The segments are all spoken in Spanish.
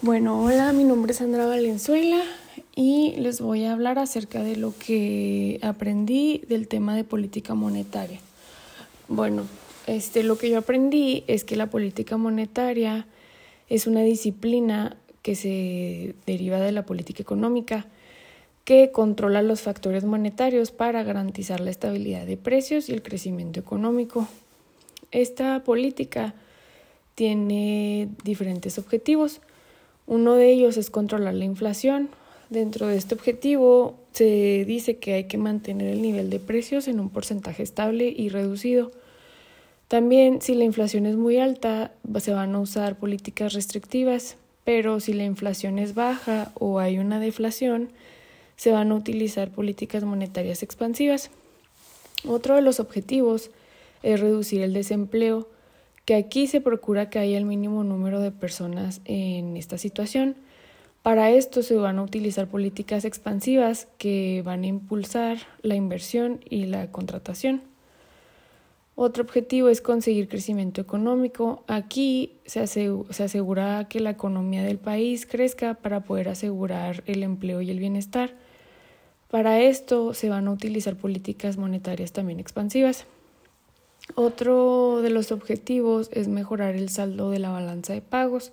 Bueno, hola, mi nombre es Sandra Valenzuela y les voy a hablar acerca de lo que aprendí del tema de política monetaria. Bueno, este, lo que yo aprendí es que la política monetaria es una disciplina que se deriva de la política económica que controla los factores monetarios para garantizar la estabilidad de precios y el crecimiento económico. Esta política tiene diferentes objetivos uno de ellos es controlar la inflación. Dentro de este objetivo se dice que hay que mantener el nivel de precios en un porcentaje estable y reducido. También si la inflación es muy alta se van a usar políticas restrictivas, pero si la inflación es baja o hay una deflación se van a utilizar políticas monetarias expansivas. Otro de los objetivos es reducir el desempleo que aquí se procura que haya el mínimo número de personas en esta situación. Para esto se van a utilizar políticas expansivas que van a impulsar la inversión y la contratación. Otro objetivo es conseguir crecimiento económico. Aquí se, asegura que la economía del país crezca para poder asegurar el empleo y el bienestar. Para esto se van a utilizar políticas monetarias también expansivas. Otro de los objetivos es mejorar el saldo de la balanza de pagos.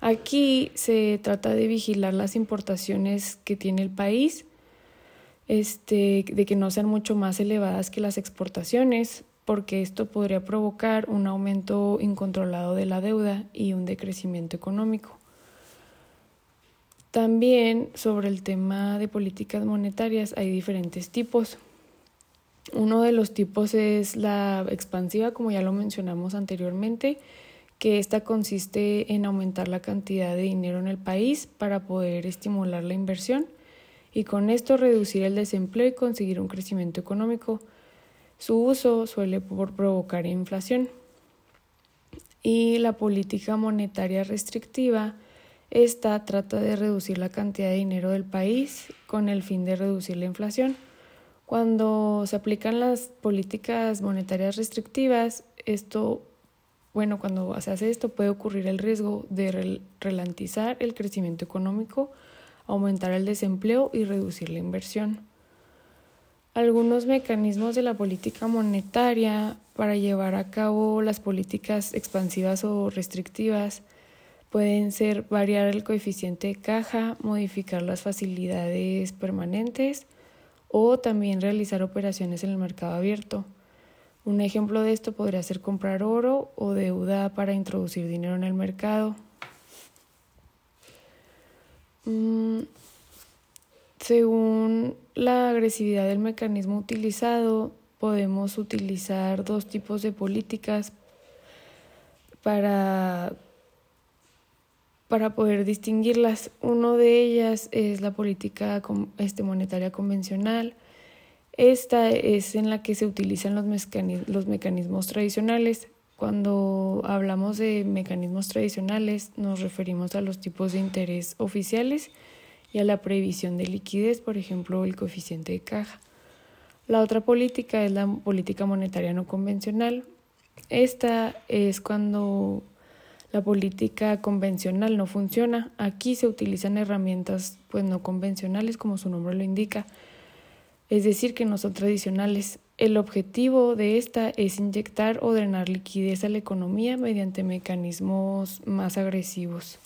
Aquí se trata de vigilar las importaciones que tiene el país, este, de que no sean mucho más elevadas que las exportaciones, porque esto podría provocar un aumento incontrolado de la deuda y un decrecimiento económico. También sobre el tema de políticas monetarias hay diferentes tipos. Uno de los tipos es la expansiva, como ya lo mencionamos anteriormente, que esta consiste en aumentar la cantidad de dinero en el país para poder estimular la inversión y con esto reducir el desempleo y conseguir un crecimiento económico. Su uso suele provocar inflación. Y la política monetaria restrictiva, esta trata de reducir la cantidad de dinero del país con el fin de reducir la inflación. Cuando se aplican las políticas monetarias restrictivas, esto, bueno, cuando se hace esto puede ocurrir el riesgo de ralentizar el crecimiento económico, aumentar el desempleo y reducir la inversión. Algunos mecanismos de la política monetaria para llevar a cabo las políticas expansivas o restrictivas pueden ser variar el coeficiente de caja, modificar las facilidades permanentes, o también realizar operaciones en el mercado abierto. Un ejemplo de esto podría ser comprar oro o deuda para introducir dinero en el mercado. Mm, según la agresividad del mecanismo utilizado, podemos utilizar dos tipos de políticas para para poder distinguirlas. Uno de ellas es la política este, monetaria convencional. Esta es en la que se utilizan los, los mecanismos tradicionales. Cuando hablamos de mecanismos tradicionales nos referimos a los tipos de interés oficiales y a la previsión de liquidez, por ejemplo, el coeficiente de caja. La otra política es la política monetaria no convencional. Esta es cuando la política convencional no funciona. Aquí se utilizan herramientas pues no convencionales como su nombre lo indica, es decir, que no son tradicionales. El objetivo de esta es inyectar o drenar liquidez a la economía mediante mecanismos más agresivos.